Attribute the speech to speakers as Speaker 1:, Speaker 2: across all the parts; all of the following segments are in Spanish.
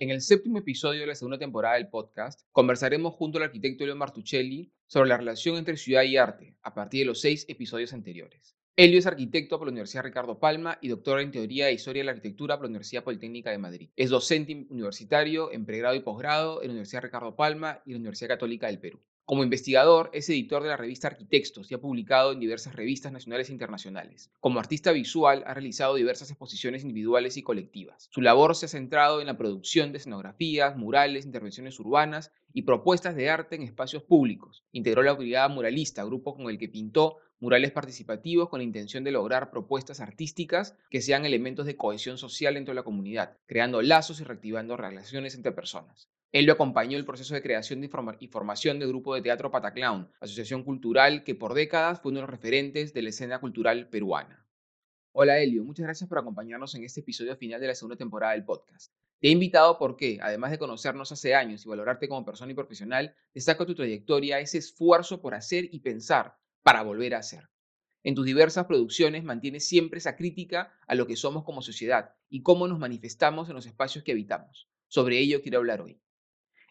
Speaker 1: En el séptimo episodio de la segunda temporada del podcast, conversaremos junto al arquitecto Elio Martuchelli sobre la relación entre ciudad y arte, a partir de los seis episodios anteriores. Elio es arquitecto por la Universidad Ricardo Palma y doctor en Teoría e Historia de la Arquitectura por la Universidad Politécnica de Madrid. Es docente universitario en pregrado y posgrado en la Universidad Ricardo Palma y la Universidad Católica del Perú. Como investigador, es editor de la revista Arquitectos y ha publicado en diversas revistas nacionales e internacionales. Como artista visual, ha realizado diversas exposiciones individuales y colectivas. Su labor se ha centrado en la producción de escenografías, murales, intervenciones urbanas y propuestas de arte en espacios públicos. Integró la Brigada Muralista, grupo con el que pintó murales participativos con la intención de lograr propuestas artísticas que sean elementos de cohesión social dentro de la comunidad, creando lazos y reactivando relaciones entre personas. Él lo acompañó el proceso de creación y formación del grupo de teatro Pataclown, asociación cultural que por décadas fue uno de los referentes de la escena cultural peruana. Hola Elio, muchas gracias por acompañarnos en este episodio final de la segunda temporada del podcast. Te he invitado porque, además de conocernos hace años y valorarte como persona y profesional, destaca tu trayectoria, ese esfuerzo por hacer y pensar para volver a hacer. En tus diversas producciones mantienes siempre esa crítica a lo que somos como sociedad y cómo nos manifestamos en los espacios que habitamos. Sobre ello quiero hablar hoy.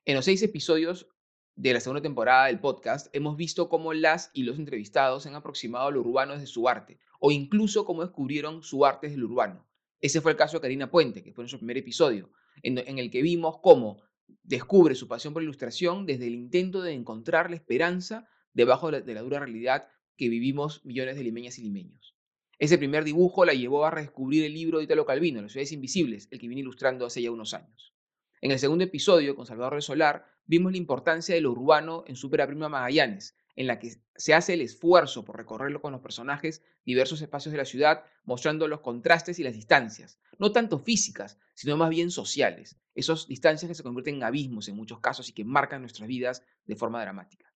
Speaker 1: En los seis episodios de la segunda temporada del podcast, hemos visto cómo las y los entrevistados han aproximado a lo urbano desde su arte, o incluso cómo descubrieron su arte desde lo urbano. Ese fue el caso de Karina Puente, que fue nuestro primer episodio, en, el que vimos cómo descubre su pasión por la ilustración desde el intento de encontrar la esperanza debajo de la, dura realidad que vivimos millones de limeñas y limeños. Ese primer dibujo la llevó a redescubrir el libro de Italo Calvino, Las ciudades invisibles, el que viene ilustrando hace ya unos años. En el segundo episodio, con Salvador de Solar, vimos la importancia de lo urbano en Supera Prima Magallanes, en la que se hace el esfuerzo por recorrerlo con los personajes diversos espacios de la ciudad, mostrando los contrastes y las distancias, no tanto físicas, sino más bien sociales, esas distancias que se convierten en abismos en muchos casos y que marcan nuestras vidas de forma dramática.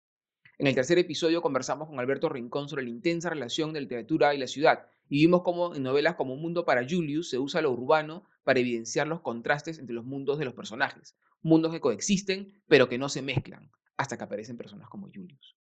Speaker 1: En el tercer episodio conversamos con Alberto Rincón sobre la intensa relación de la literatura y la ciudad, y vimos cómo en novelas como Un Mundo para Julius se usa lo urbano para evidenciar los contrastes entre los mundos de los personajes, mundos que coexisten pero que no se mezclan, hasta que aparecen personas como Julius.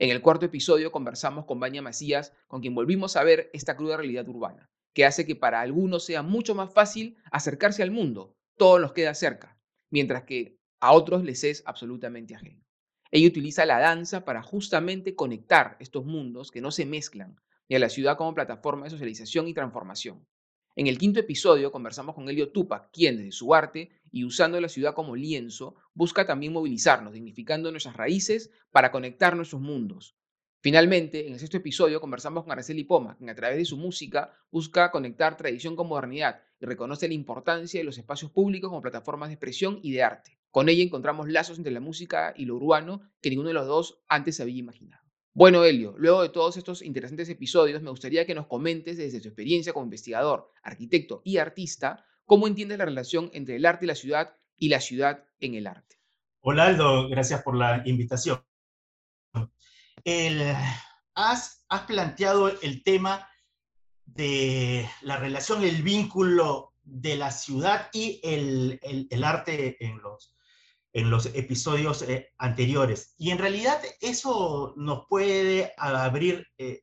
Speaker 1: En el cuarto episodio conversamos con Baña Macías, con quien volvimos a ver esta cruda realidad urbana, que hace que para algunos sea mucho más fácil acercarse al mundo, todo nos queda cerca, mientras que a otros les es absolutamente ajeno. Ella utiliza la danza para justamente conectar estos mundos que no se mezclan y a la ciudad como plataforma de socialización y transformación. En el quinto episodio conversamos con Elio Tupac, quien desde su arte y usando la ciudad como lienzo, busca también movilizarnos, dignificando nuestras raíces para conectar nuestros mundos. Finalmente, en el sexto episodio conversamos con Araceli Poma, quien a través de su música busca conectar tradición con modernidad y reconoce la importancia de los espacios públicos como plataformas de expresión y de arte. Con ella encontramos lazos entre la música y lo urbano que ninguno de los dos antes había imaginado. Bueno, Elio, luego de todos estos interesantes episodios, me gustaría que nos comentes desde tu experiencia como investigador, arquitecto y artista, cómo entiendes la relación entre el arte y la ciudad y la ciudad en el arte.
Speaker 2: Hola, Aldo, gracias por la invitación. has, has planteado el tema de la relación, el vínculo de la ciudad y el, el arte en los, en los episodios eh, anteriores. Y en realidad eso nos puede abrir eh,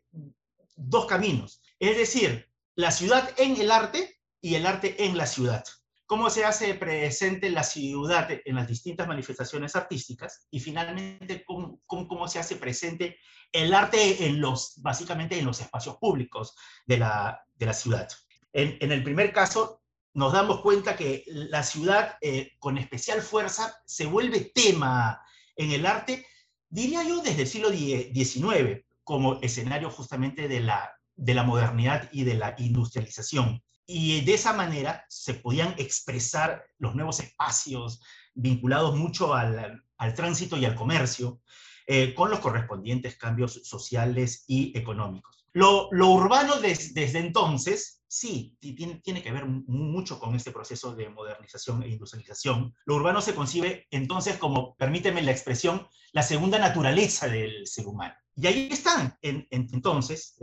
Speaker 2: dos caminos. Es decir, la ciudad en el arte y el arte en la ciudad. Cómo se hace presente la ciudad en las distintas manifestaciones artísticas y finalmente cómo, cómo, se hace presente el arte en los, básicamente en los espacios públicos de la, de la ciudad. En el primer caso, nos damos cuenta que la ciudad eh, con especial fuerza se vuelve tema en el arte, diría yo, desde el siglo XIX, como escenario justamente de la, de la modernidad y de la industrialización. Y de esa manera se podían expresar los nuevos espacios vinculados mucho al, al tránsito y al comercio, eh, con los correspondientes cambios sociales y económicos. Lo, urbano desde entonces, sí, tiene, que ver mucho con este proceso de modernización e industrialización. Lo urbano se concibe entonces como, permíteme la expresión, la segunda naturaleza del ser humano. Y ahí están, entonces,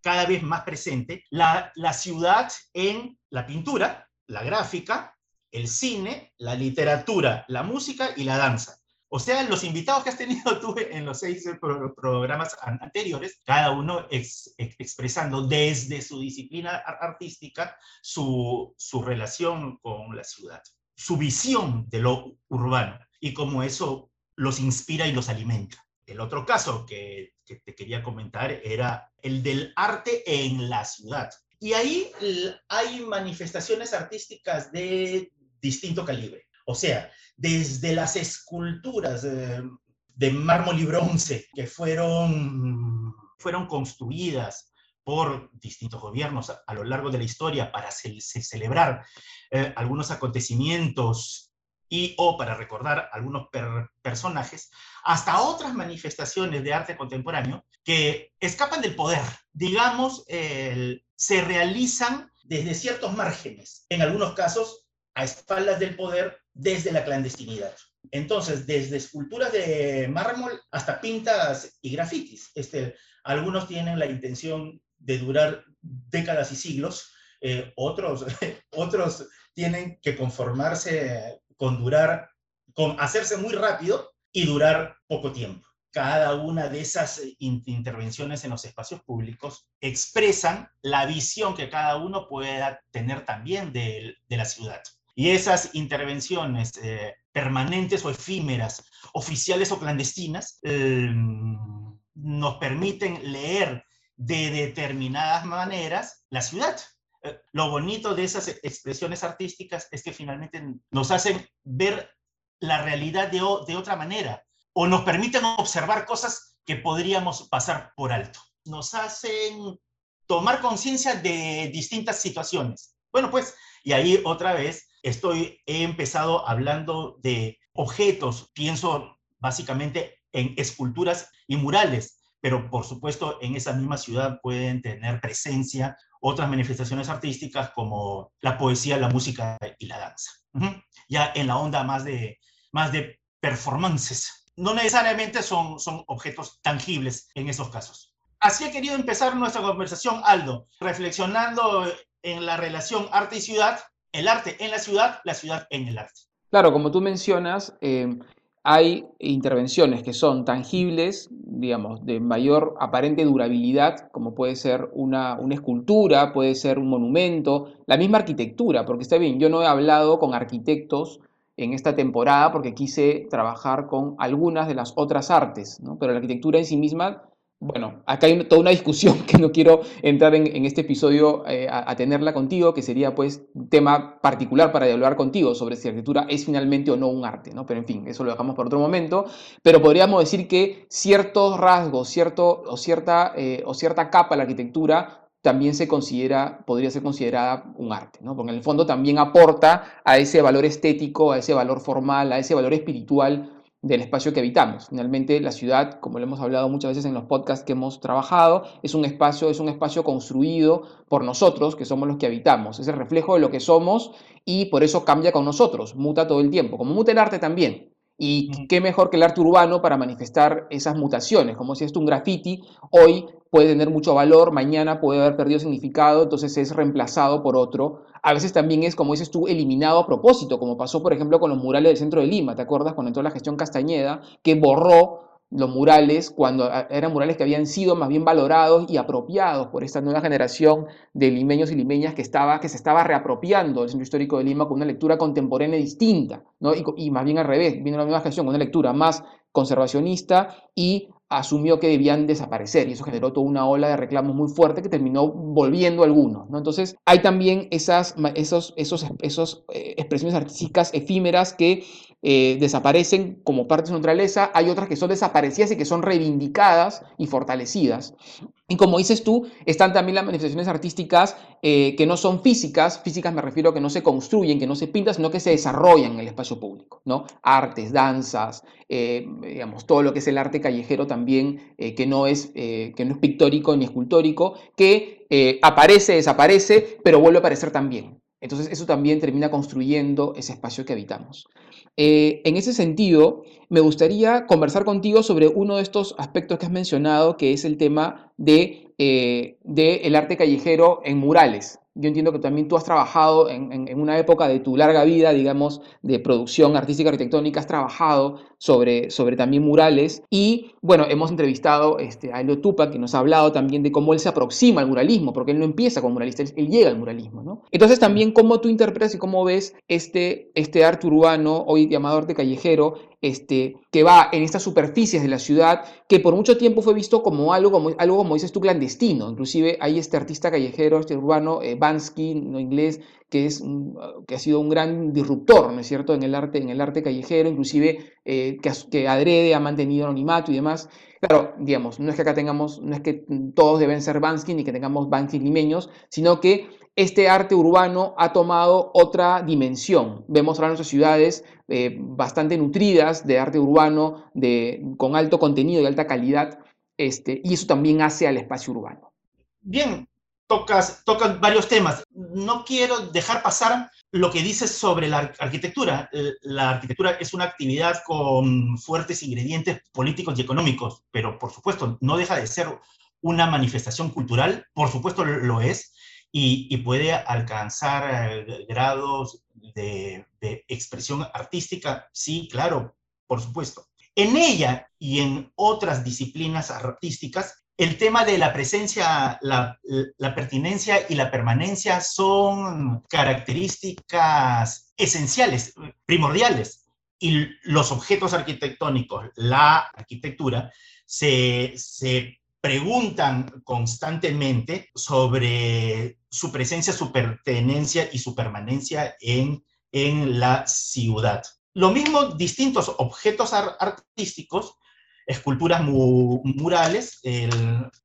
Speaker 2: cada vez más presente, la ciudad en la pintura, la gráfica, el cine, la literatura, la música y la danza. O sea, los invitados que has tenido tú en los seis programas anteriores, cada uno expresando desde su disciplina artística su, su relación con la ciudad, su visión de lo urbano y cómo eso los inspira y los alimenta. El otro caso que, que te quería comentar era el del arte en la ciudad. Y ahí hay manifestaciones artísticas de distinto calibre. O sea, desde las esculturas de, mármol y bronce que fueron, fueron construidas por distintos gobiernos a, lo largo de la historia para celebrar eh, algunos acontecimientos y o para recordar algunos personajes, hasta otras manifestaciones de arte contemporáneo que escapan del poder, digamos, se realizan desde ciertos márgenes, en algunos casos a espaldas del poder desde la clandestinidad. Entonces, desde esculturas de mármol hasta pintas y grafitis. Este, algunos tienen la intención de durar décadas y siglos, eh, otros, otros tienen que conformarse con durar, con hacerse muy rápido y durar poco tiempo. Cada una de esas intervenciones en los espacios públicos expresan la visión que cada uno pueda tener también de, de la ciudad. Y esas intervenciones eh, permanentes o efímeras, oficiales o clandestinas, em, nos permiten leer de determinadas maneras la ciudad. Eh, lo bonito de esas expresiones artísticas es que finalmente nos hacen ver la realidad de, de otra manera o nos permiten observar cosas que podríamos pasar por alto. Nos hacen tomar conciencia de distintas situaciones. Bueno, pues, y ahí otra vez estoy, he empezado hablando de objetos, pienso básicamente en esculturas y murales, pero por supuesto en esa misma ciudad pueden tener presencia otras manifestaciones artísticas como la poesía, la música y la danza. Ya en la onda más de, más de performances. No necesariamente son, son objetos tangibles en esos casos. Así he querido empezar nuestra conversación, Aldo, reflexionando en la relación arte y ciudad el arte en la ciudad, la ciudad en el arte.
Speaker 1: Claro, como tú mencionas, eh, hay intervenciones que son tangibles, digamos, de mayor aparente durabilidad, como puede ser una, una, escultura, puede ser un monumento, la misma arquitectura, porque está bien, yo no he hablado con arquitectos en esta temporada porque quise trabajar con algunas de las otras artes, ¿no? pero la arquitectura en sí misma bueno, acá hay toda una discusión que no quiero entrar en, este episodio eh, a, tenerla contigo, que sería pues un tema particular para hablar contigo sobre si la arquitectura es finalmente o no un arte, ¿no? Pero en fin, eso lo dejamos para otro momento. Pero podríamos decir que ciertos rasgos, cierto, o, cierta, eh, o cierta capa de la arquitectura también se considera, podría ser considerada un arte, ¿no? Porque en el fondo también aporta a ese valor estético, a ese valor formal, a ese valor espiritual del espacio que habitamos. Finalmente, la ciudad, como lo hemos hablado muchas veces en los podcasts que hemos trabajado, es un espacio, es un espacio construido por nosotros, que somos los que habitamos. Es el reflejo de lo que somos y por eso cambia con nosotros, muta todo el tiempo, como muta el arte también. Y qué mejor que el arte urbano para manifestar esas mutaciones, como si esto un graffiti, hoy puede tener mucho valor, mañana puede haber perdido significado, entonces es reemplazado por otro. A veces también es, como dices tú, eliminado a propósito, como pasó, por ejemplo, con los murales del centro de Lima, ¿te acuerdas? Cuando entró la gestión Castañeda, que borró los murales cuando eran murales que habían sido más bien valorados y apropiados por esta nueva generación de limeños y limeñas que, estaba, que se estaba reapropiando del centro histórico de Lima con una lectura contemporánea distinta, ¿no? y, más bien al revés, vino la nueva gestión con una lectura más conservacionista y asumió que debían desaparecer y eso generó toda una ola de reclamos muy fuerte que terminó volviendo algunos. ¿no? Entonces hay también esas esos, esos, esos eh, expresiones artísticas efímeras que eh, desaparecen como parte de su naturaleza, hay otras que son desaparecidas y que son reivindicadas y fortalecidas. Y como dices tú, están también las manifestaciones artísticas eh, que no son físicas, físicas me refiero a que no se construyen, que no se pintan, sino que se desarrollan en el espacio público, ¿no? Artes, danzas, eh, digamos, todo lo que es el arte callejero también, que, no es, que no es pictórico ni escultórico, que aparece, desaparece, pero vuelve a aparecer también. Entonces eso también termina construyendo ese espacio que habitamos. en ese sentido, me gustaría conversar contigo sobre uno de estos aspectos que has mencionado, que es el tema de, eh, arte callejero en murales. Yo entiendo que también tú has trabajado en, una época de tu larga vida, digamos, de producción artística arquitectónica, has trabajado sobre, sobre también murales. Y bueno, hemos entrevistado este, a Elio Tupac, que nos ha hablado también de cómo él se aproxima al muralismo, porque él no empieza como muralista, él, llega al muralismo. ¿no? Entonces también cómo tú interpretas y cómo ves este, este arte urbano, hoy llamado arte callejero, este, que va en estas superficies de la ciudad, que por mucho tiempo fue visto como algo, como, algo como dices tú, clandestino. Inclusive hay este artista callejero, este urbano, eh, Bansky, no inglés, que, es, que ha sido un gran disruptor, ¿no es cierto?, en el arte, en el arte callejero, inclusive eh, que, que adrede, ha mantenido anonimato y demás. Claro, digamos, no es que acá tengamos, no es que todos deben ser Bansky ni que tengamos Bansky limeños, sino que este arte urbano ha tomado otra dimensión. Vemos ahora nuestras ciudades eh, bastante nutridas de arte urbano, de, con alto contenido y alta calidad, este, y eso también hace al espacio urbano.
Speaker 2: Bien, tocas, varios temas. No quiero dejar pasar lo que dices sobre la arquitectura. La arquitectura es una actividad con fuertes ingredientes políticos y económicos, pero por supuesto no deja de ser una manifestación cultural, por supuesto lo es, y, puede alcanzar eh, grados de, expresión artística, sí, claro, por supuesto. En ella y en otras disciplinas artísticas, el tema de la presencia, la, pertinencia y la permanencia son características esenciales, primordiales. Y los objetos arquitectónicos, la arquitectura, se, se preguntan constantemente sobre su presencia, su pertenencia y su permanencia en, en la ciudad. Lo mismo, distintos objetos artísticos, esculturas murales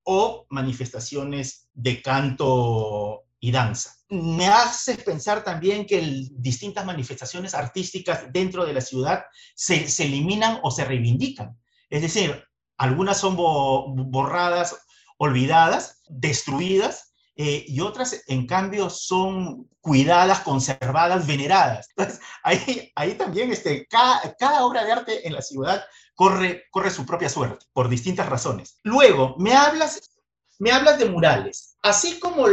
Speaker 2: o manifestaciones de canto y danza. Me hace pensar también que distintas manifestaciones artísticas dentro de la ciudad se, se eliminan o se reivindican. Es decir, algunas son borradas, olvidadas, destruidas, eh, y otras, en cambio, son cuidadas, conservadas, veneradas. Entonces, ahí, ahí también este, cada, cada, obra de arte en la ciudad corre, corre su propia suerte, por distintas razones. Luego, me hablas, me hablas de murales. Así como,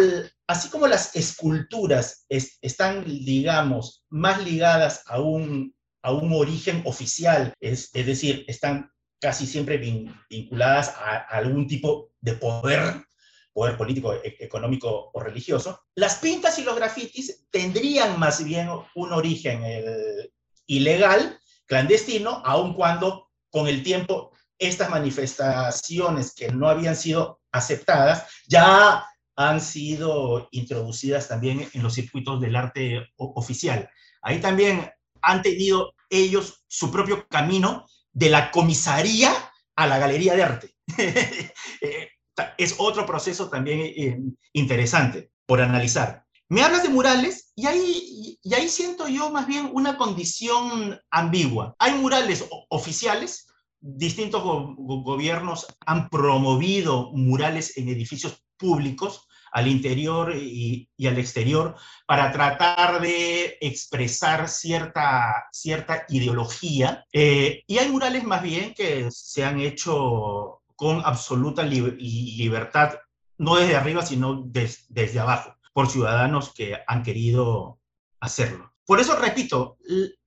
Speaker 2: así como las esculturas están, digamos, más ligadas a un, a un origen oficial, es, es decir, están casi siempre vinculadas a, algún tipo de poder, poder político, e, económico o religioso. Las pintas y los grafitis tendrían más bien un origen eh, ilegal, clandestino, aun cuando con el tiempo estas manifestaciones que no habían sido aceptadas ya han sido introducidas también en los circuitos del arte oficial. Ahí también han tenido ellos su propio camino de la comisaría a la galería de arte. Eh, es otro proceso también eh, interesante por analizar. Me hablas de murales y ahí, siento yo más bien una condición ambigua. Hay murales oficiales, distintos gobiernos han promovido murales en edificios públicos, al interior y, al exterior para tratar de expresar cierta, cierta ideología. Eh, y hay murales más bien que se han hecho con absoluta libertad, no desde arriba, sino desde abajo, por ciudadanos que han querido hacerlo. Por eso, repito,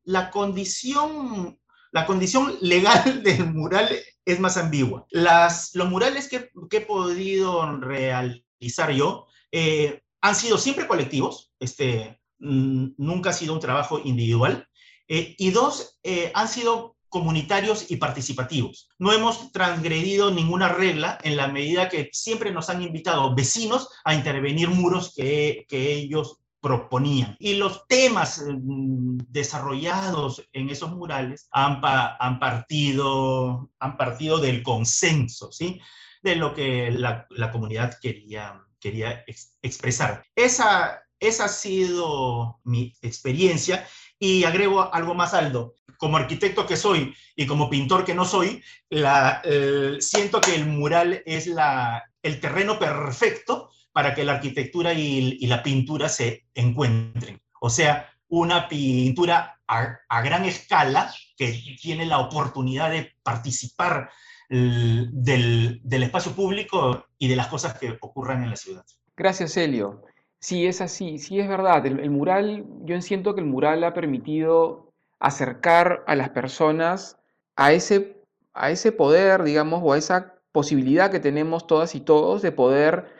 Speaker 2: la condición, la condición legal del mural es más ambigua. Las, los murales que, he podido realizar yo, eh, han sido siempre colectivos, este, nunca ha sido un trabajo individual, eh, y dos, eh, han sido comunitarios y participativos. No hemos transgredido ninguna regla en la medida que siempre nos han invitado vecinos a intervenir muros que, que ellos proponían. Y los temas mm, desarrollados en esos murales han, han, partido, han partido del consenso, ¿sí? de lo que la, comunidad quería, quería expresar. Esa, esa ha sido mi experiencia y agrego algo más, Aldo. Como arquitecto que soy y como pintor que no soy, la, siento que el mural es la, el terreno perfecto para que la arquitectura y, la pintura se encuentren. O sea, una pintura a, gran escala que tiene la oportunidad de participar del, del, espacio público y de las cosas que ocurran en la ciudad.
Speaker 1: Gracias, Helio. Sí, es así, sí es verdad. El, mural, yo siento que el mural ha permitido acercar a las personas a ese, a ese poder, digamos, o a esa posibilidad que tenemos todas y todos de poder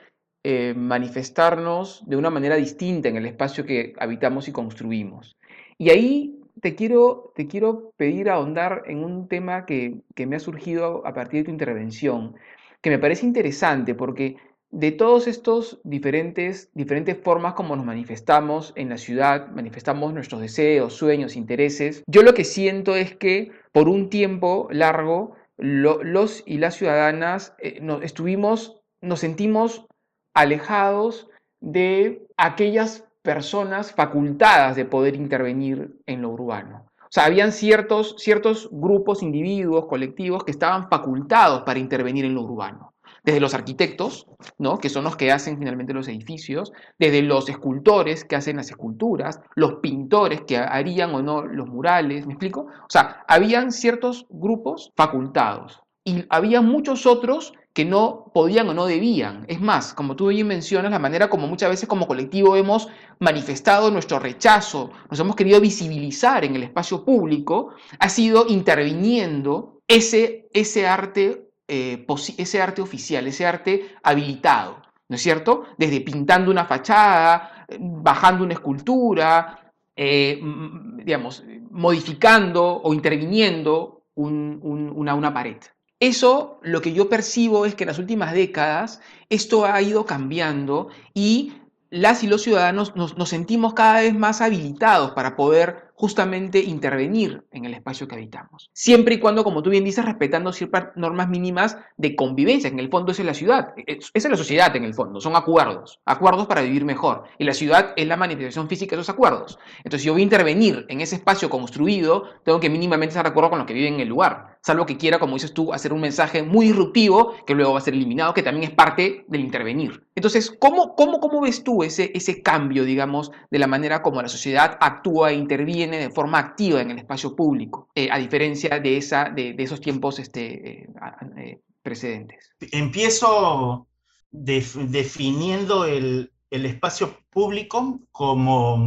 Speaker 1: eh, manifestarnos de una manera distinta en el espacio que habitamos y construimos. Y ahí te quiero, te quiero pedir ahondar en un tema que, que me ha surgido a partir de tu intervención, que me parece interesante porque de todos estos diferentes, diferentes formas como nos manifestamos en la ciudad, manifestamos nuestros deseos, sueños, intereses, yo lo que siento es que por un tiempo largo los y las ciudadanas eh, nos, estuvimos, nos sentimos alejados de aquellas personas facultadas de poder intervenir en lo urbano. O sea, habían ciertos, ciertos grupos, individuos, colectivos que estaban facultados para intervenir en lo urbano desde los arquitectos, ¿no? que son los que hacen finalmente los edificios, desde los escultores que hacen las esculturas, los pintores que harían o no los murales, ¿me explico? O sea, habían ciertos grupos facultados y había muchos otros que no podían o no debían. Es más, como tú bien mencionas, la manera como muchas veces como colectivo hemos manifestado nuestro rechazo, nos hemos querido visibilizar en el espacio público, ha sido interviniendo ese, ese arte eh, ese arte oficial, ese arte habilitado, ¿no es cierto? Desde pintando una fachada, bajando una escultura, eh, digamos, modificando o interviniendo una, pared. Eso lo que yo percibo es que en las últimas décadas esto ha ido cambiando y las y los ciudadanos nos, nos, sentimos cada vez más habilitados para poder justamente intervenir en el espacio que habitamos. Siempre y cuando, como tú bien dices, respetando ciertas normas mínimas de convivencia, en el fondo es la ciudad, es, es la sociedad en el fondo, son acuerdos, acuerdos para vivir mejor. Y la ciudad es la manifestación física de esos acuerdos. Entonces, si yo voy a intervenir en ese espacio construido, tengo que mínimamente estar de acuerdo con los que viven en el lugar, salvo que quiera, como dices tú, hacer un mensaje muy disruptivo que luego va a ser eliminado, que también es parte del intervenir. Entonces, ¿cómo, cómo, cómo ves tú ese, ese cambio, digamos, de la manera como la sociedad actúa e interviene de forma activa en el espacio público, eh, a diferencia de, esa, de, esos tiempos este, eh, eh, precedentes.
Speaker 2: Empiezo definiendo el, el, espacio público como,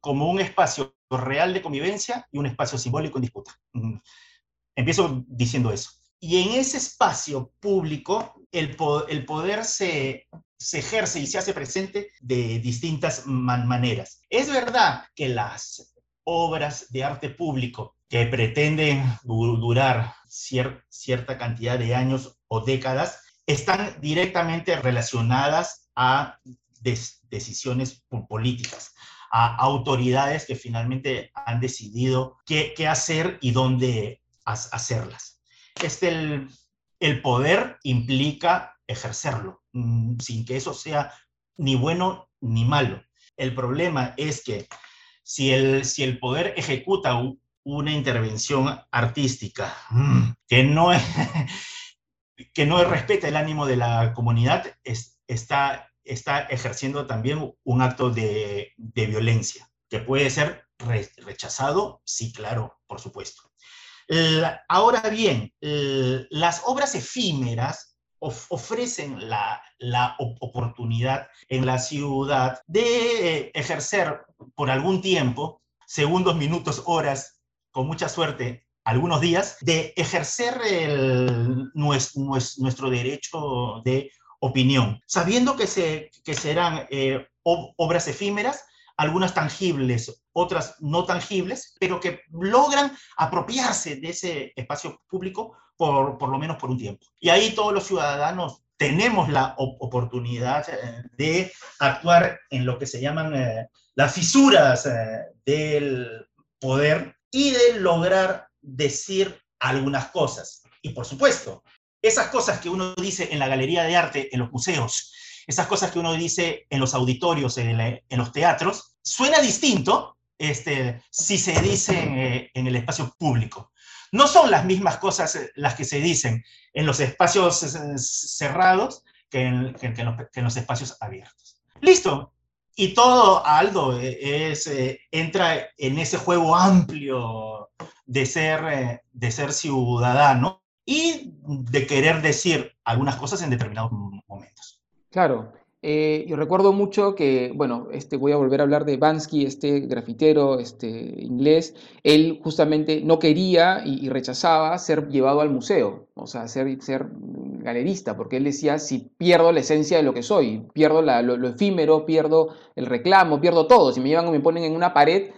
Speaker 2: como un espacio real de convivencia y un espacio simbólico en disputa. Empiezo diciendo eso. Y en ese espacio público, el, el poder se, se ejerce y se hace presente de distintas maneras. Es verdad que las obras de arte público que pretenden durar cierta cantidad de años o décadas están directamente relacionadas a decisiones políticas, a autoridades que finalmente han decidido qué, hacer y dónde hacerlas. Este, el, poder implica ejercerlo, mm, sin que eso sea ni bueno ni malo. El problema es que si el, si el poder ejecuta una intervención artística mm, que no, que no respeta el ánimo de la comunidad, está, está ejerciendo también un acto de, violencia, que puede ser rechazado, sí, claro, por supuesto. Ahora bien, las obras efímeras ofrecen la, oportunidad en la ciudad de eh, ejercer por algún tiempo, segundos, minutos, horas, con mucha suerte, algunos días, de ejercer nuestro, derecho de opinión, sabiendo que, se, que serán eh, obras efímeras, algunas tangibles, otras no tangibles, pero que logran apropiarse de ese espacio público por, por lo menos por un tiempo. Y ahí todos los ciudadanos tenemos la oportunidad eh, de actuar en lo que se llaman eh, las fisuras eh, del poder y de lograr decir algunas cosas. Y por supuesto, esas cosas que uno dice en la galería de arte, en los museos, esas cosas que uno dice en los auditorios, en, los teatros, suena distinto este, si se dicen eh, en el espacio público. No son las mismas cosas eh, las que se dicen en los espacios eh, cerrados que en, los, espacios abiertos. Listo. Y todo, Aldo, entra en ese juego amplio de ser ciudadano y de querer decir algunas cosas en determinados momentos.
Speaker 1: Claro, eh, yo recuerdo mucho que, bueno, este, voy a volver a hablar de Bansky, este grafitero este, inglés. Él justamente no quería y, rechazaba ser llevado al museo, o sea, ser, galerista, porque él decía, si pierdo la esencia de lo que soy, pierdo lo, efímero, pierdo el reclamo, pierdo todo. Si me llevan o me ponen en una pared,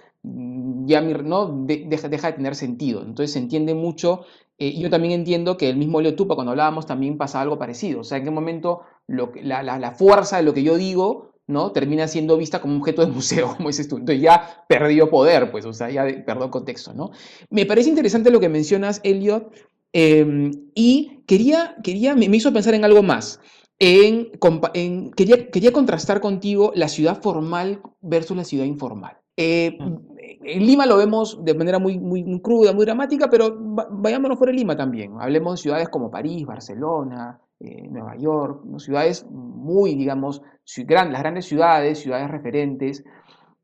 Speaker 1: ya ¿no? deja de tener sentido. Entonces se entiende mucho eh, yo también entiendo que el mismo Leo Tupa, cuando hablábamos, también pasa algo parecido. O sea, en qué momento la, fuerza de lo que yo digo ¿no? termina siendo vista como un objeto de museo, como dices tú. Entonces ya perdió poder, pues, o sea, ya perdió contexto, ¿no? Me parece interesante lo que mencionas, Elliot, em, y quería, quería me, hizo pensar en algo más. Quería, quería contrastar contigo la ciudad formal versus la ciudad informal. Eh, en Lima lo vemos de manera muy, muy, cruda, muy dramática, pero vayámonos fuera de Lima también. Hablemos de ciudades como París, Barcelona, eh, Nueva York, ciudades muy, digamos, las grandes ciudades, ciudades referentes,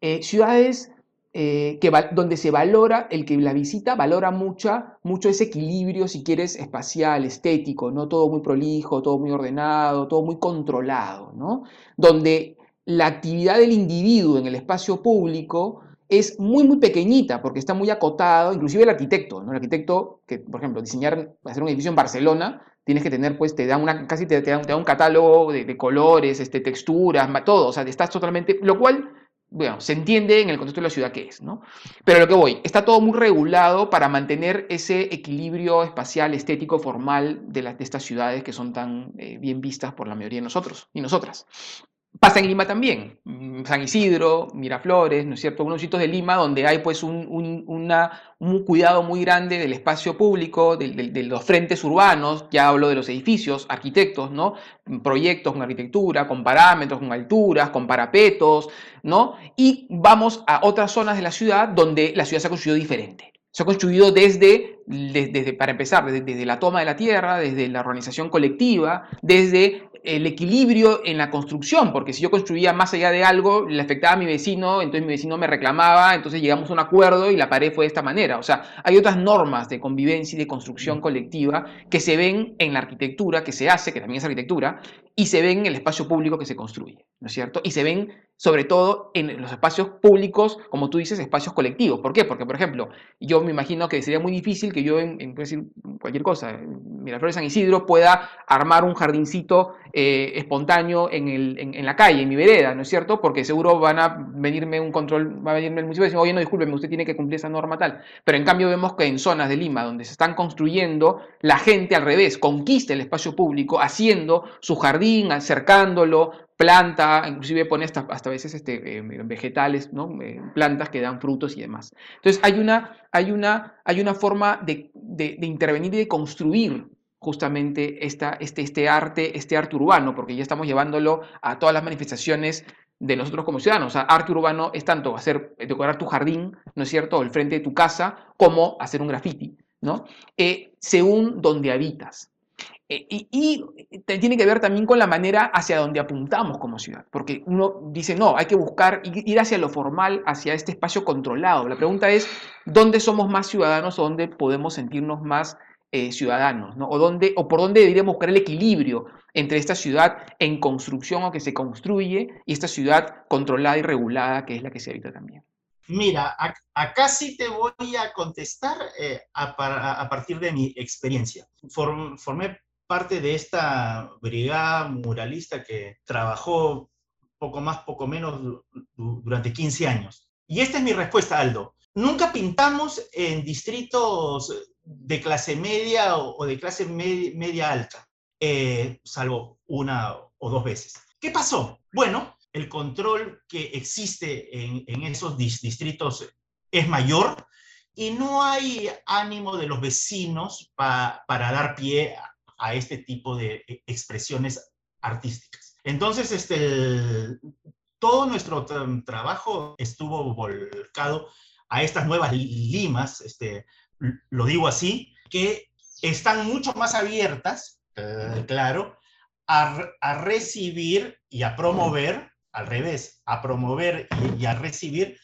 Speaker 1: eh, ciudades que, donde se valora, el que la visita valora mucho, mucho ese equilibrio, si quieres, espacial, estético, ¿no? Todo muy prolijo, todo muy ordenado, todo muy controlado, ¿no? Donde la actividad del individuo en el espacio público es muy, muy pequeñita porque está muy acotado, inclusive el arquitecto, ¿no? El arquitecto que, por ejemplo, diseñar, hacer un edificio en Barcelona, tienes que tener, pues, te da una, casi te, da, un catálogo de, colores, este, texturas, todo, o sea, estás totalmente, lo cual, bueno, se entiende en el contexto de la ciudad que es, ¿no? Pero lo que voy, está todo muy regulado para mantener ese equilibrio espacial, estético, formal de, las, de estas ciudades que son tan eh, bien vistas por la mayoría de nosotros y nosotras. Pasa en Lima también, mm, San Isidro, Miraflores, ¿no es cierto? Algunos sitios de Lima donde hay pues un, un, cuidado muy grande del espacio público, de, los frentes urbanos, ya hablo de los edificios, arquitectos, ¿no? Proyectos con arquitectura, con parámetros, con alturas, con parapetos, ¿no? Y vamos a otras zonas de la ciudad donde la ciudad se ha construido diferente. Se ha construido desde, desde para empezar, desde, desde, la toma de la tierra, desde la organización colectiva, desde el equilibrio en la construcción, porque si yo construía más allá de algo, le afectaba a mi vecino, entonces mi vecino me reclamaba, entonces llegamos a un acuerdo y la pared fue de esta manera. O sea, hay otras normas de convivencia y de construcción colectiva que se ven en la arquitectura, que se hace, que también es arquitectura, y se ven en el espacio público que se construye, ¿no es cierto? Y se ven sobre todo en los espacios públicos, como tú dices, espacios colectivos. ¿Por qué? Porque, por ejemplo, yo me imagino que sería muy difícil que yo, en, cualquier cosa, en Miraflores San Isidro, pueda armar un jardincito eh, espontáneo en, la calle, en mi vereda, ¿no es cierto? Porque seguro van a venirme un control, va a venirme el municipio y decir, oye, no, discúlpeme, usted tiene que cumplir esa norma tal. Pero en cambio vemos que en zonas de Lima, donde se están construyendo, la gente al revés, conquista el espacio público haciendo su jardín, acercándolo, planta, inclusive pone hasta, hasta veces este, eh, vegetales, ¿no? Eh, plantas que dan frutos y demás. Entonces hay una, hay una, hay una forma de, de, intervenir y de construir justamente esta, este, este, arte, este arte urbano, porque ya estamos llevándolo a todas las manifestaciones de nosotros como ciudadanos. O sea, arte urbano es tanto hacer, decorar tu jardín, ¿no es cierto?, o el frente de tu casa, como hacer un graffiti, ¿no? Eh, según donde habitas. Eh, y, tiene que ver también con la manera hacia donde apuntamos como ciudad, porque uno dice, no, hay que buscar ir hacia lo formal, hacia este espacio controlado. La pregunta es, ¿dónde somos más ciudadanos dónde podemos sentirnos más eh, ciudadanos? O, dónde, ¿O por dónde deberíamos buscar el equilibrio entre esta ciudad en construcción o que se construye y esta ciudad controlada y regulada que es la que se habita también?
Speaker 2: Mira, acá sí te voy a contestar eh, a, partir de mi experiencia. formé parte de esta brigada muralista que trabajó poco más, poco menos durante 15 años. Y esta es mi respuesta, Aldo. Nunca pintamos en distritos de clase media o de clase media alta, eh, salvo una o dos veces. ¿Qué pasó? Bueno, el control que existe en, esos distritos es mayor y no hay ánimo de los vecinos para dar pie a este tipo de expresiones artísticas. Entonces, este, todo nuestro trabajo estuvo volcado a estas nuevas limas, este, lo digo así, que están mucho más abiertas, eh, claro, a, recibir y a promover, al revés, a promover y, a recibir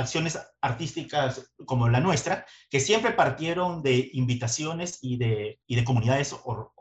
Speaker 2: acciones artísticas como la nuestra, que siempre partieron de invitaciones y de, y de comunidades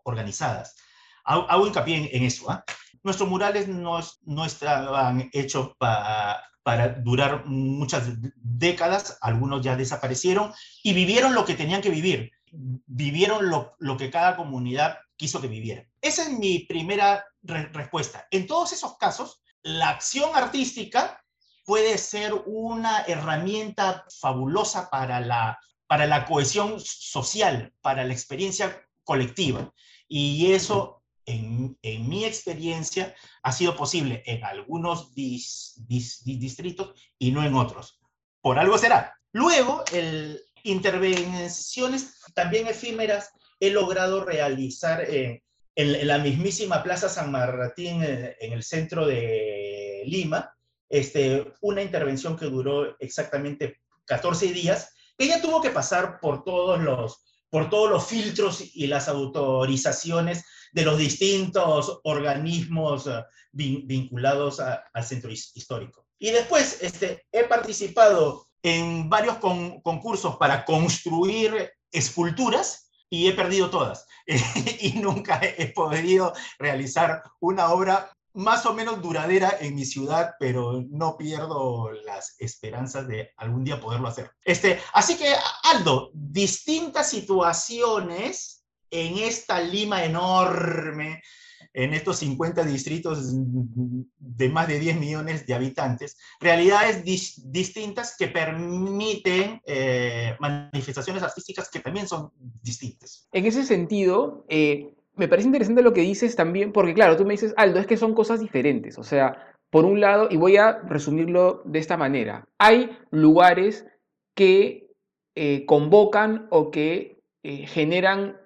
Speaker 2: organizadas. Hago, hincapié en, eso. ¿ah? Nuestros murales no, no estaban hechos para para durar muchas décadas, algunos ya desaparecieron y vivieron lo que tenían que vivir, vivieron lo, lo que cada comunidad quiso que viviera. Esa es mi primera respuesta. En todos esos casos, la acción artística puede ser una herramienta fabulosa para la, para la cohesión social, para la experiencia colectiva. Y eso, en, en mi experiencia, ha sido posible en algunos distritos y no en otros. Por algo será. Luego, el, intervenciones también efímeras he logrado realizar en, la mismísima Plaza San Martín, eh, en, el centro de Lima, este, una intervención que duró exactamente 14 días. Ella tuvo que pasar por todos los, por todos los filtros y las autorizaciones de los distintos organismos eh, vinculados al centro histórico. Y después este, he participado en varios concursos para construir esculturas y he perdido todas. y nunca he podido realizar una obra más o menos duradera en mi ciudad, pero no pierdo las esperanzas de algún día poderlo hacer. Este, así que, Aldo, distintas situaciones en esta Lima enorme, en estos 50 distritos de más de 10 millones de habitantes, realidades distintas que permiten eh, manifestaciones artísticas que también son distintas.
Speaker 1: En ese sentido, eh, me parece interesante lo que dices también, porque claro, tú me dices, Aldo, es que son cosas diferentes, o sea, por un lado, y voy a resumirlo de esta manera, hay lugares que eh, convocan o que generan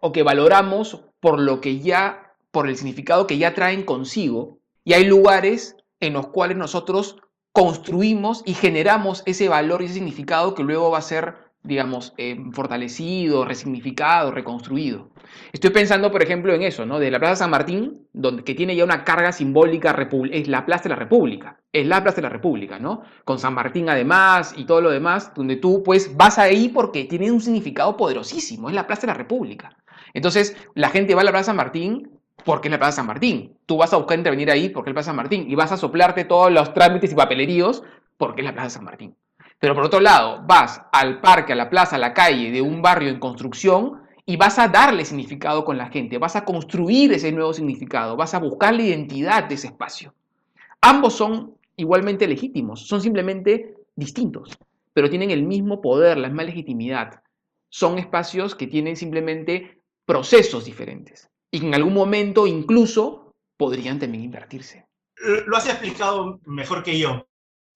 Speaker 1: o que valoramos por lo que ya por el significado que ya traen consigo, y hay lugares en los cuales nosotros construimos y generamos ese valor y ese significado que luego va a ser, digamos, eh, fortalecido, resignificado, reconstruido. Estoy pensando, por ejemplo, en eso, ¿no? De la Plaza San Martín, donde, que tiene ya una carga simbólica, es la Plaza de la República, es la Plaza de la República, ¿no? Con San Martín además y todo lo demás, donde tú pues vas ahí porque tiene un significado poderosísimo, es la Plaza de la República. Entonces, la gente va a la Plaza San Martín porque es la Plaza San Martín. Tú vas a buscar intervenir ahí porque es la Plaza San Martín y vas a soplarte todos los trámites y papeleríos porque es la Plaza San Martín. Pero por otro lado, vas al parque, a la plaza, a la calle de un barrio en construcción y vas a darle significado con la gente, vas a construir ese nuevo significado, vas a buscar la identidad de ese espacio. Ambos son igualmente legítimos, son simplemente distintos, pero tienen el mismo poder, la misma legitimidad. Son espacios que tienen simplemente procesos diferentes y en algún momento incluso podrían también invertirse.
Speaker 2: Lo has explicado mejor que yo.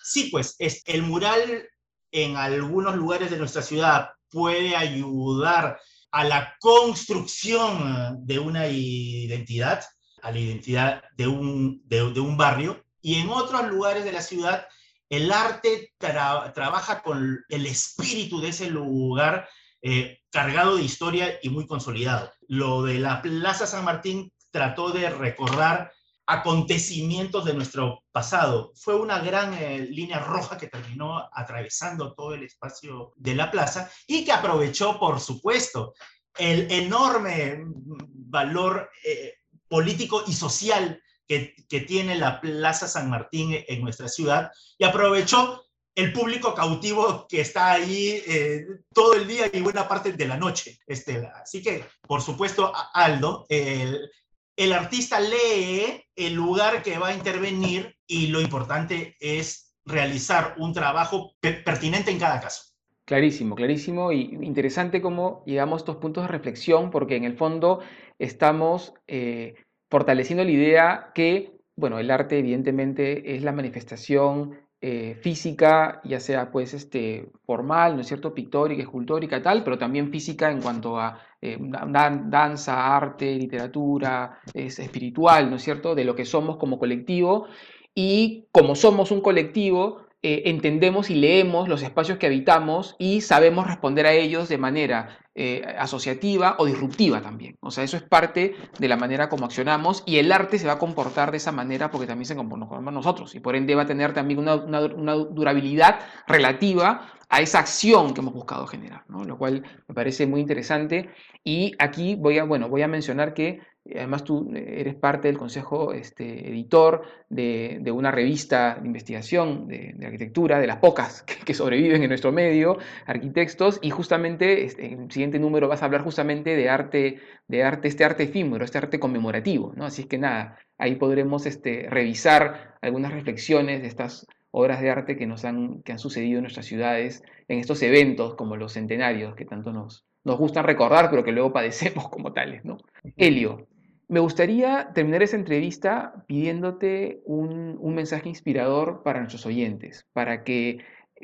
Speaker 2: Sí, pues es, el mural en algunos lugares de nuestra ciudad puede ayudar a la construcción de una identidad, a la identidad de un, de, un barrio, y en otros lugares de la ciudad el arte trabaja con el espíritu de ese lugar eh, cargado de historia y muy consolidado. Lo de la Plaza San Martín trató de recordar acontecimientos de nuestro pasado. Fue una gran eh, línea roja que terminó atravesando todo el espacio de la plaza y que aprovechó, por supuesto, el enorme valor eh, político y social que, que, tiene la Plaza San Martín en nuestra ciudad y aprovechó el público cautivo que está ahí eh, todo el día y buena parte de la noche. Este, así que, por supuesto, Aldo, el, el artista lee el lugar que va a intervenir y lo importante es realizar un trabajo pertinente en cada caso.
Speaker 1: Clarísimo, clarísimo y interesante cómo llegamos a estos puntos de reflexión porque en el fondo estamos eh, fortaleciendo la idea que, bueno, el arte evidentemente es la manifestación eh, física, ya sea pues este, formal, ¿no es cierto?, pictórica, escultórica, tal, pero también física en cuanto a eh, danza, arte, literatura, es espiritual, ¿no es cierto?, de lo que somos como colectivo. Y como somos un colectivo, eh, entendemos y leemos los espacios que habitamos y sabemos responder a ellos de manera eh, asociativa o disruptiva también. O sea, eso es parte de la manera como accionamos y el arte se va a comportar de esa manera porque también se comportamos nosotros y por ende va a tener también una, durabilidad relativa a esa acción que hemos buscado generar, lo cual me parece muy interesante. Y aquí voy a, bueno, voy a mencionar que además tú eres parte del consejo este, editor de, una revista de investigación de, arquitectura, de las pocas que, sobreviven en nuestro medio, Arquitectos, y justamente este, en el siguiente número vas a hablar justamente de arte, de arte, este arte efímero, este arte conmemorativo, ¿no? Así es que nada, ahí podremos este, revisar algunas reflexiones de estas obras de arte que nos han, que han sucedido en nuestras ciudades, en estos eventos como los centenarios que tanto nos, nos gustan recordar, pero que luego padecemos como tales, ¿no? Helio, me gustaría terminar esa entrevista pidiéndote un, mensaje inspirador para nuestros oyentes, para que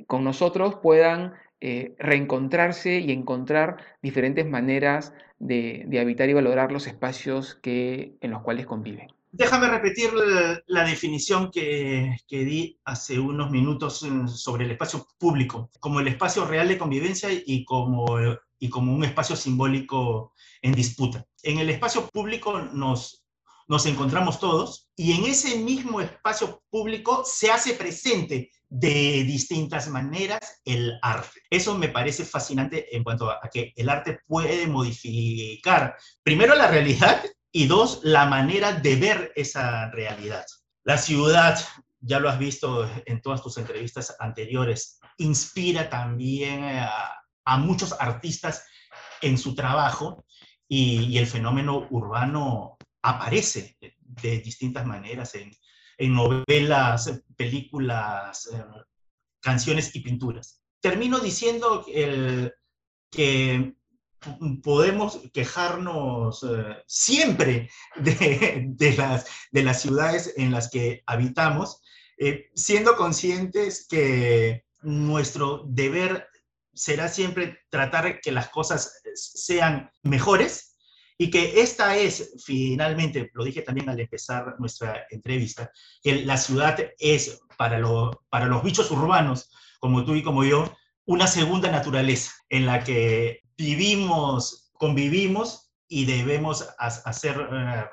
Speaker 1: con nosotros puedan eh, reencontrarse y encontrar diferentes maneras de, habitar y valorar los espacios que, en los cuales conviven.
Speaker 2: Déjame repetir la, definición que, que, di hace unos minutos sobre el espacio público, como el espacio real de convivencia y como, y como un espacio simbólico en disputa. En el espacio público nos, nos encontramos todos y en ese mismo espacio público se hace presente de distintas maneras el arte. Eso me parece fascinante en cuanto a que el arte puede modificar, primero, la realidad y dos, la manera de ver esa realidad. La ciudad, ya lo has visto en todas tus entrevistas anteriores, inspira también a, a muchos artistas en su trabajo y, el fenómeno urbano aparece de distintas maneras en, novelas, películas, canciones y pinturas. Termino diciendo que podemos quejarnos eh, siempre de, las, de las ciudades en las que habitamos, eh, siendo conscientes que nuestro deber será siempre tratar que las cosas sean mejores y que esta es finalmente, lo dije también al empezar nuestra entrevista, que la ciudad es para, para los bichos urbanos, como tú y como yo, una segunda naturaleza en la que vivimos, convivimos y debemos hacer eh,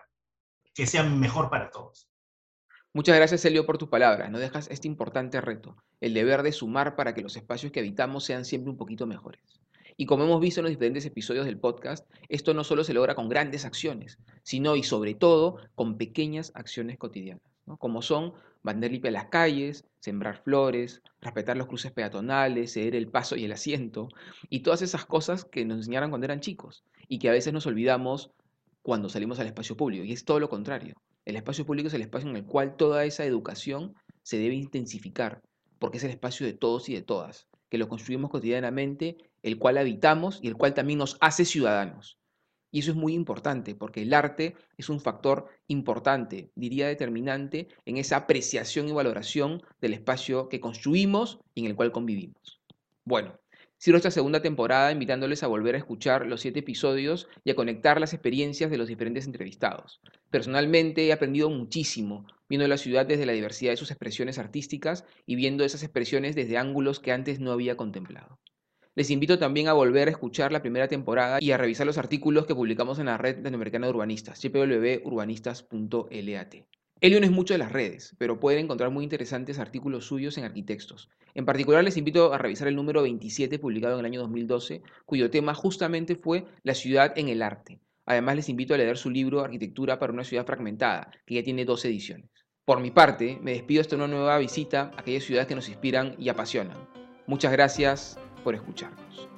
Speaker 2: que sea mejor para todos.
Speaker 1: Muchas gracias, Elio, por tus palabras. No dejas este importante reto, el deber de sumar para que los espacios que habitamos sean siempre un poquito mejores. Y como hemos visto en los diferentes episodios del podcast, esto no solo se logra con grandes acciones, sino y sobre todo con pequeñas acciones cotidianas, como son bandar limpia las calles, sembrar flores, respetar los cruces peatonales, ceder el paso y el asiento, y todas esas cosas que nos enseñaron cuando eran chicos y que a veces nos olvidamos cuando salimos al espacio público, y es todo lo contrario. El espacio público es el espacio en el cual toda esa educación se debe intensificar, porque es el espacio de todos y de todas, que lo construimos cotidianamente, el cual habitamos y el cual también nos hace ciudadanos. Y eso es muy importante, porque el arte es un factor importante, diría determinante, en esa apreciación y valoración del espacio que construimos y en el cual convivimos. Bueno, Cierro esta segunda temporada invitándoles a volver a escuchar los siete episodios y a conectar las experiencias de los diferentes entrevistados. Personalmente he aprendido muchísimo viendo la ciudad desde la diversidad de sus expresiones artísticas y viendo esas expresiones desde ángulos que antes no había contemplado. Les invito también a volver a escuchar la primera temporada y a revisar los artículos que publicamos en la red latinoamericana de urbanistas, www.urbanistas.lat. Elio no es mucho de las redes, pero pueden encontrar muy interesantes artículos suyos en Arquitectos. En particular les invito a revisar el número 27 publicado en el año 2012, cuyo tema justamente fue La ciudad en el arte. Además les invito a leer su libro Arquitectura para una ciudad fragmentada, que ya tiene dos ediciones. Por mi parte, me despido hasta una nueva visita a aquellas ciudades que nos inspiran y apasionan. Muchas gracias por escucharnos.